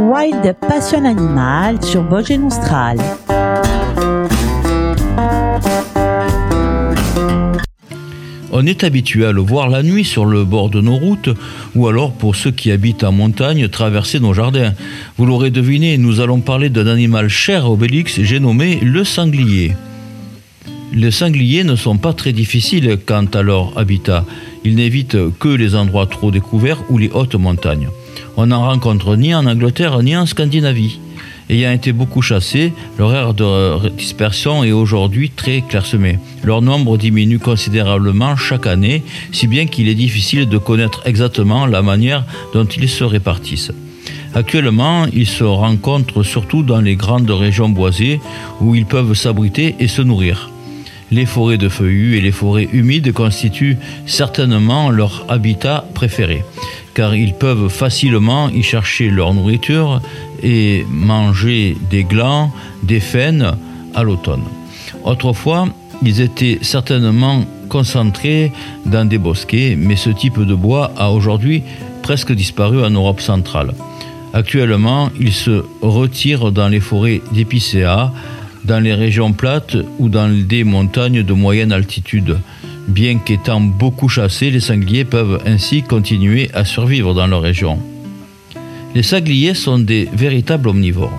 Wild Passion Animal sur Voce Nostrale. On est habitué à le voir la nuit sur le bord de nos routes, ou alors pour ceux qui habitent en montagne, traverser nos jardins. Vous l'aurez deviné, nous allons parler d'un animal cher à Obélix, j'ai nommé le sanglier. Les sangliers ne sont pas très difficiles quant à leur habitat. Ils n'évitent que les endroits trop découverts ou les hautes montagnes. On n'en rencontre ni en Angleterre ni en Scandinavie. Ayant été beaucoup chassés, leur aire de dispersion est aujourd'hui très clairsemée. Leur nombre diminue considérablement chaque année, si bien qu'il est difficile de connaître exactement la manière dont ils se répartissent. Actuellement, ils se rencontrent surtout dans les grandes régions boisées où ils peuvent s'abriter et se nourrir. Les forêts de feuillus et les forêts humides constituent certainement leur habitat préféré, car ils peuvent facilement y chercher leur nourriture et manger des glands, des faines à l'automne. Autrefois, ils étaient certainement concentrés dans des bosquets, mais ce type de bois a aujourd'hui presque disparu en Europe centrale. Actuellement, ils se retirent dans les forêts d'épicéas, dans les régions plates ou dans des montagnes de moyenne altitude. Bien qu'étant beaucoup chassés, les sangliers peuvent ainsi continuer à survivre dans leur région. Les sangliers sont des véritables omnivores.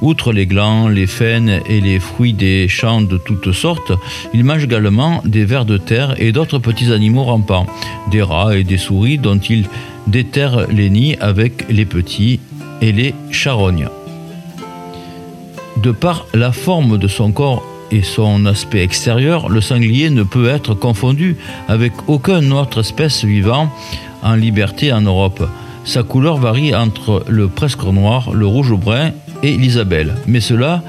Outre les glands, les faines et les fruits des champs de toutes sortes, ils mangent également des vers de terre et d'autres petits animaux rampants, des rats et des souris dont ils déterrent les nids avec les petits et les charognes. De par la forme de son corps et son aspect extérieur, le sanglier ne peut être confondu avec aucune autre espèce vivant en liberté en Europe. Sa couleur varie entre le presque noir, le rouge brun et l'isabelle, mais cela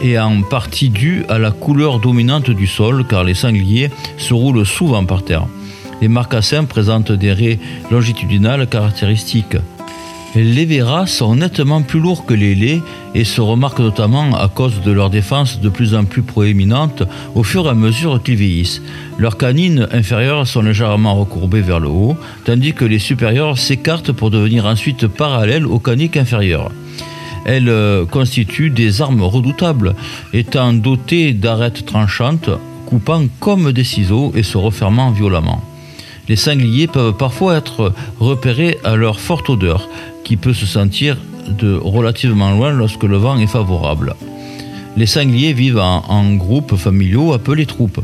est en partie dû à la couleur dominante du sol car les sangliers se roulent souvent par terre. Les marcassins présentent des raies longitudinales caractéristiques. Les verras sont nettement plus lourds que les laits et se remarquent notamment à cause de leur défense de plus en plus proéminente au fur et à mesure qu'ils vieillissent. Leurs canines inférieures sont légèrement recourbées vers le haut, tandis que les supérieures s'écartent pour devenir ensuite parallèles aux caniques inférieures. Elles euh, constituent des armes redoutables, étant dotées d'arêtes tranchantes, coupant comme des ciseaux et se refermant violemment. Les sangliers peuvent parfois être repérés à leur forte odeur, qui peut se sentir de relativement loin lorsque le vent est favorable. Les sangliers vivent en, en groupes familiaux appelés troupes.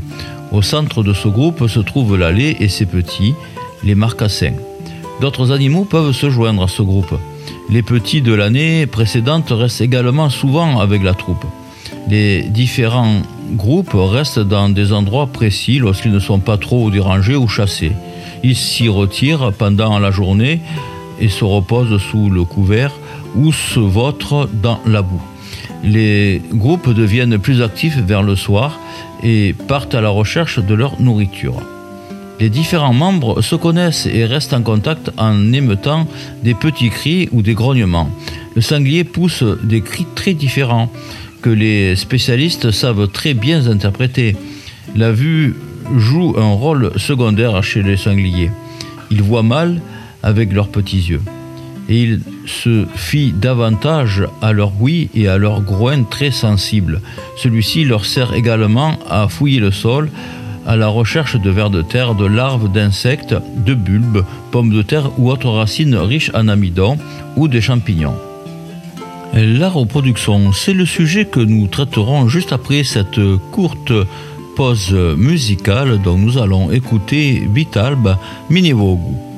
Au centre de ce groupe se trouve l'allée et ses petits, les marcassins. D'autres animaux peuvent se joindre à ce groupe. Les petits de l'année précédente restent également souvent avec la troupe. Les différents groupes restent dans des endroits précis lorsqu'ils ne sont pas trop dérangés ou chassés. Ils s'y retirent pendant la journée et se reposent sous le couvert ou se vautrent dans la boue. Les groupes deviennent plus actifs vers le soir et partent à la recherche de leur nourriture. Les différents membres se connaissent et restent en contact en émettant des petits cris ou des grognements. Le sanglier pousse des cris très différents que les spécialistes savent très bien interpréter. La vue joue un rôle secondaire chez les sangliers. Ils voient mal avec leurs petits yeux. Et ils se fient davantage à leur ouïe et à leur groin très sensible. Celui-ci leur sert également à fouiller le sol à la recherche de vers de terre, de larves d'insectes, de bulbes, pommes de terre ou autres racines riches en amidon ou des champignons. La reproduction, c'est le sujet que nous traiterons juste après cette courte pause musicale dont nous allons écouter Vitalb Minivogu.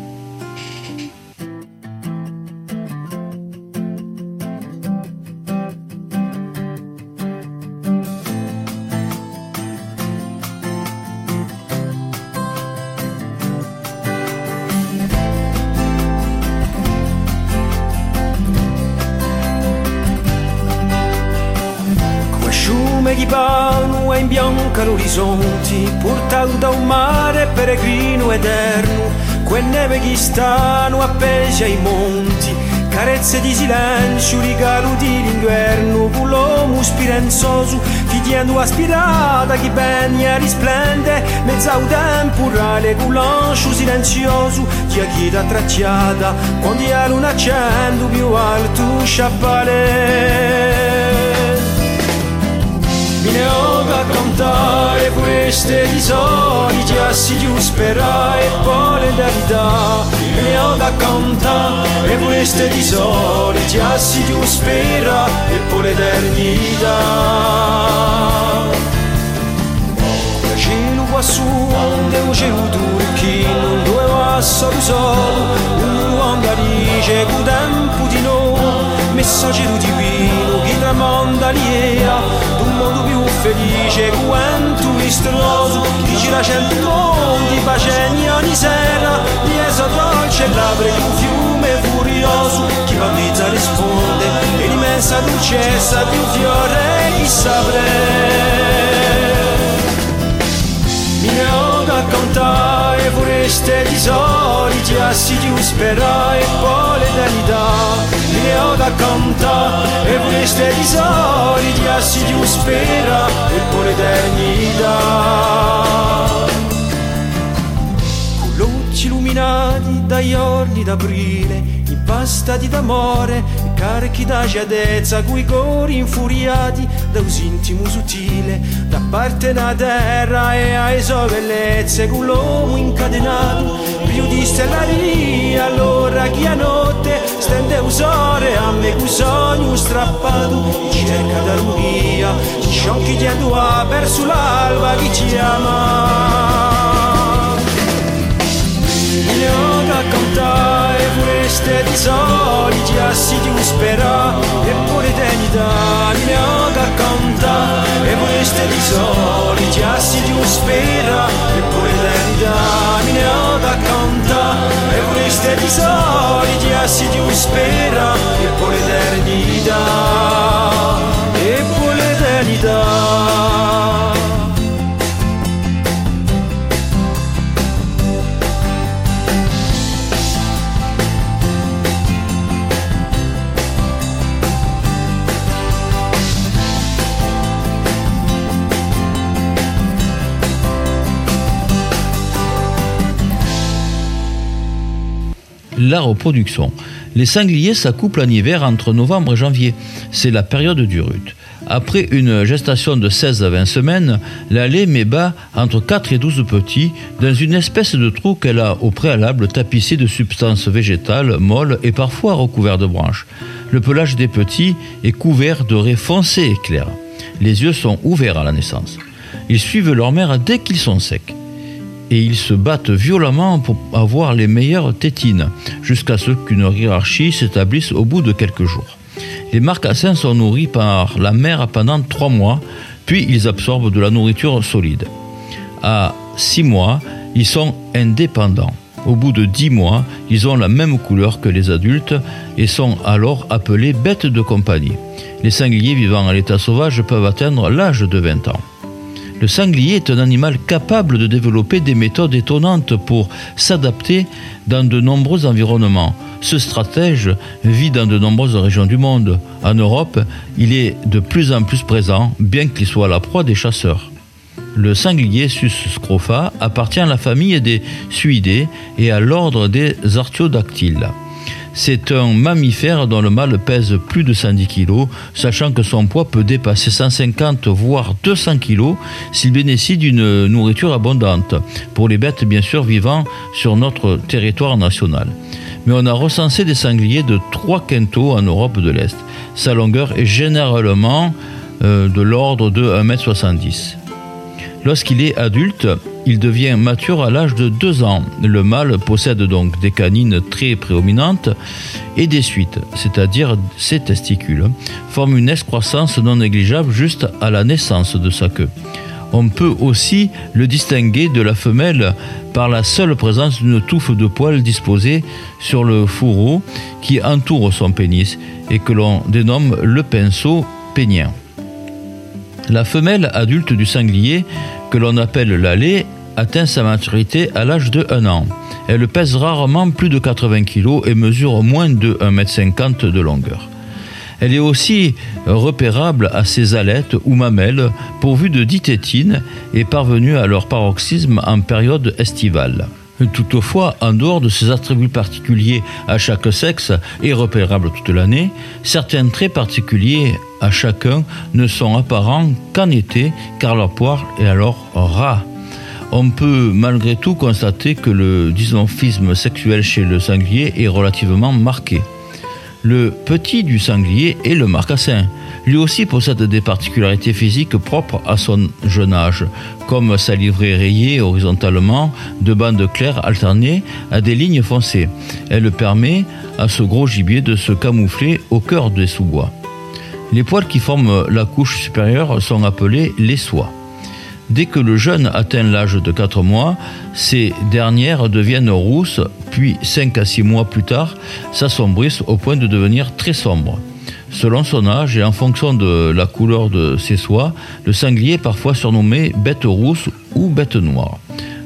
Di pano e in bianca l'orizzonte, portato da un mare peregrino eterno, quelle neve che stanno appese ai monti, carezze di silenzio, regalo di l'inverno, l'uomo spirenzoso, fidiendo aspirata, chi ben risplende, mezza un temporale, con l'ancio silenzioso, ti ha chieda tracciata, quando è luna accendo più alto, sciappale. Vine ora a contare questi tesori Giassi giù spera e poi le l'eternità Vine ora a contare questi tesori Giassi giù spera e poi le l'eternità Cielo qua su, onde un cielo turchino Due passo di solo, un onda dice Cu tempo di no, messaggero divino Chi tramonda lieve felice quanto mistroso dici la cent'onti paceni ogni sera di esa dolce labbra di un fiume furioso chi battezza risponde e l'immensa dolcezza di un fiore chissà breve mi ne ho da contare vorreste di solito Тяси ги успера е поле да ни да Лео да канта е влезле и зари Тяси ги успера е поле да ни да illuminati da orli d'aprile, impastati d'amore, carichi da giadezza, coi cori infuriati da un intimo da parte da terra e ai sue bellezze, con l'uomo incatenato riudisse la lì, allora chi a notte stende usore a me cusogno strappato, cerca da ruia, sciocchi di adua verso l'alba chi ci ama. Io raccontai queste di soli già si spera, eppure tenita, io raccontai queste di soli sorry de acidio espelho. La reproduction. Les sangliers s'accouplent en hiver entre novembre et janvier. C'est la période du rut. Après une gestation de 16 à 20 semaines, la lait met bas entre 4 et 12 petits dans une espèce de trou qu'elle a au préalable tapissé de substances végétales molles et parfois recouvert de branches. Le pelage des petits est couvert de raies foncées et claires. Les yeux sont ouverts à la naissance. Ils suivent leur mère dès qu'ils sont secs et ils se battent violemment pour avoir les meilleures tétines, jusqu'à ce qu'une hiérarchie s'établisse au bout de quelques jours. Les marcassins sont nourris par la mère pendant trois mois, puis ils absorbent de la nourriture solide. À six mois, ils sont indépendants. Au bout de dix mois, ils ont la même couleur que les adultes et sont alors appelés bêtes de compagnie. Les sangliers vivant à l'état sauvage peuvent atteindre l'âge de 20 ans. Le sanglier est un animal capable de développer des méthodes étonnantes pour s'adapter dans de nombreux environnements. Ce stratège vit dans de nombreuses régions du monde. En Europe, il est de plus en plus présent, bien qu'il soit la proie des chasseurs. Le sanglier Sus scrofa appartient à la famille des suidés et à l'ordre des artiodactyles. C'est un mammifère dont le mâle pèse plus de 110 kg, sachant que son poids peut dépasser 150 voire 200 kg s'il bénéficie d'une nourriture abondante, pour les bêtes bien sûr vivant sur notre territoire national. Mais on a recensé des sangliers de 3 quintaux en Europe de l'Est. Sa longueur est généralement euh, de l'ordre de 1m70. Lorsqu'il est adulte, il devient mature à l'âge de 2 ans. Le mâle possède donc des canines très prédominantes et des suites, c'est-à-dire ses testicules, forment une excroissance non négligeable juste à la naissance de sa queue. On peut aussi le distinguer de la femelle par la seule présence d'une touffe de poils disposée sur le fourreau qui entoure son pénis et que l'on dénomme le pinceau pénien. La femelle adulte du sanglier, que l'on appelle la lait, atteint sa maturité à l'âge de 1 an. Elle pèse rarement plus de 80 kg et mesure moins de 1,50 m de longueur. Elle est aussi repérable à ses alettes ou mamelles pourvues de ditétine et parvenue à leur paroxysme en période estivale. Toutefois, en dehors de ces attributs particuliers à chaque sexe et repérables toute l'année, certains traits particuliers à chacun ne sont apparents qu'en été car leur poire est alors rat. On peut malgré tout constater que le dysmorphisme sexuel chez le sanglier est relativement marqué. Le petit du sanglier est le marcassin. Lui aussi possède des particularités physiques propres à son jeune âge, comme sa livrée rayée horizontalement de bandes claires alternées à des lignes foncées. Elle permet à ce gros gibier de se camoufler au cœur des sous-bois. Les poils qui forment la couche supérieure sont appelés les soies. Dès que le jeune atteint l'âge de 4 mois, ces dernières deviennent rousses, puis 5 à 6 mois plus tard, s'assombrissent au point de devenir très sombres. Selon son âge et en fonction de la couleur de ses soies, le sanglier est parfois surnommé bête rousse ou bête noire.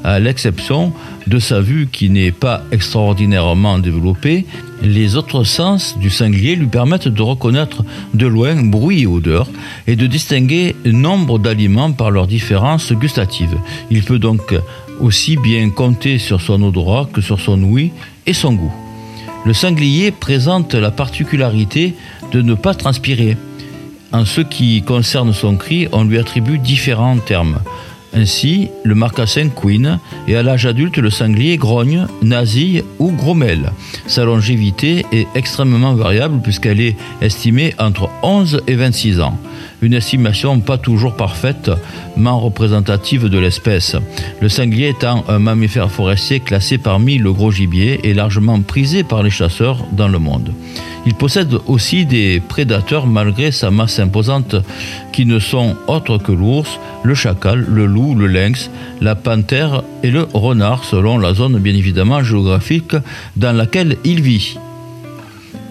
À l'exception de sa vue qui n'est pas extraordinairement développée, les autres sens du sanglier lui permettent de reconnaître de loin bruit et odeur et de distinguer nombre d'aliments par leurs différences gustatives. Il peut donc aussi bien compter sur son odorat que sur son ouïe et son goût. Le sanglier présente la particularité de ne pas transpirer. En ce qui concerne son cri, on lui attribue différents termes. Ainsi, le marcassin queen et à l'âge adulte, le sanglier grogne, nasille ou grommelle. Sa longévité est extrêmement variable puisqu'elle est estimée entre 11 et 26 ans. Une estimation pas toujours parfaitement représentative de l'espèce. Le sanglier étant un mammifère forestier classé parmi le gros gibier et largement prisé par les chasseurs dans le monde. Il possède aussi des prédateurs malgré sa masse imposante qui ne sont autres que l'ours, le chacal, le loup, le lynx, la panthère et le renard selon la zone bien évidemment géographique dans laquelle il vit.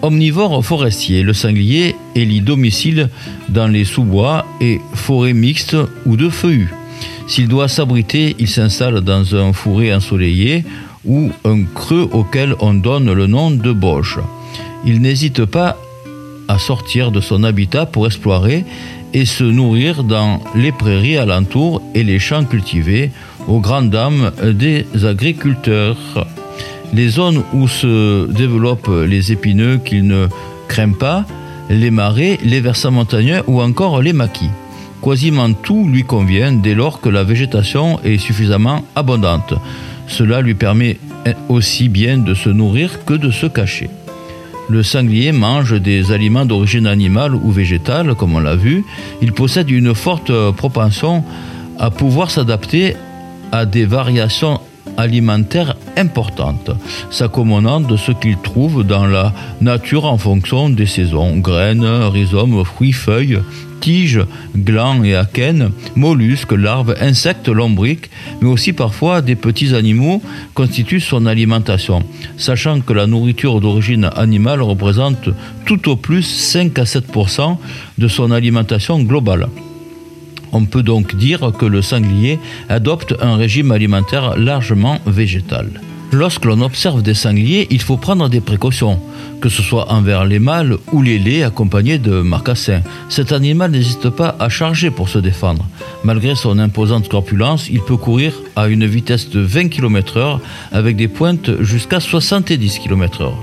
Omnivore forestier, le sanglier élit domicile dans les sous-bois et forêts mixtes ou de feuillus. S'il doit s'abriter, il s'installe dans un fourré ensoleillé ou un creux auquel on donne le nom de boche il n'hésite pas à sortir de son habitat pour explorer et se nourrir dans les prairies alentours et les champs cultivés aux grandes dames des agriculteurs. Les zones où se développent les épineux qu'il ne craint pas, les marais, les versants montagneux ou encore les maquis. Quasiment tout lui convient dès lors que la végétation est suffisamment abondante. Cela lui permet aussi bien de se nourrir que de se cacher. Le sanglier mange des aliments d'origine animale ou végétale, comme on l'a vu. Il possède une forte propension à pouvoir s'adapter à des variations alimentaires importantes, s'accommodant de ce qu'il trouve dans la nature en fonction des saisons, graines, rhizomes, fruits, feuilles, tiges, glands et akènes, mollusques, larves, insectes, lombriques, mais aussi parfois des petits animaux constituent son alimentation, sachant que la nourriture d'origine animale représente tout au plus 5 à 7% de son alimentation globale. On peut donc dire que le sanglier adopte un régime alimentaire largement végétal. Lorsque l'on observe des sangliers, il faut prendre des précautions, que ce soit envers les mâles ou les laits accompagnés de marcassins. Cet animal n'hésite pas à charger pour se défendre. Malgré son imposante corpulence, il peut courir à une vitesse de 20 km/h avec des pointes jusqu'à 70 km/h.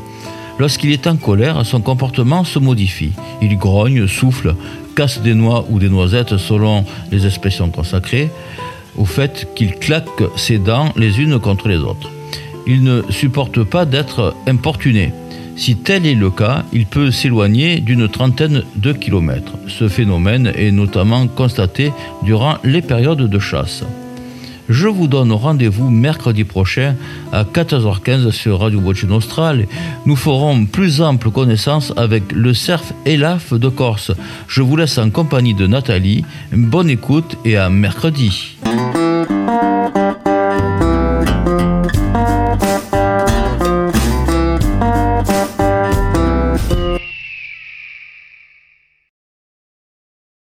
Lorsqu'il est en colère, son comportement se modifie. Il grogne, souffle, casse des noix ou des noisettes selon les expressions consacrées, au fait qu'il claque ses dents les unes contre les autres il ne supporte pas d'être importuné. Si tel est le cas, il peut s'éloigner d'une trentaine de kilomètres. Ce phénomène est notamment constaté durant les périodes de chasse. Je vous donne rendez-vous mercredi prochain à 14h15 sur Radio Boche Nostral. Nous ferons plus ample connaissance avec le cerf Elaf de Corse. Je vous laisse en compagnie de Nathalie. Bonne écoute et à mercredi.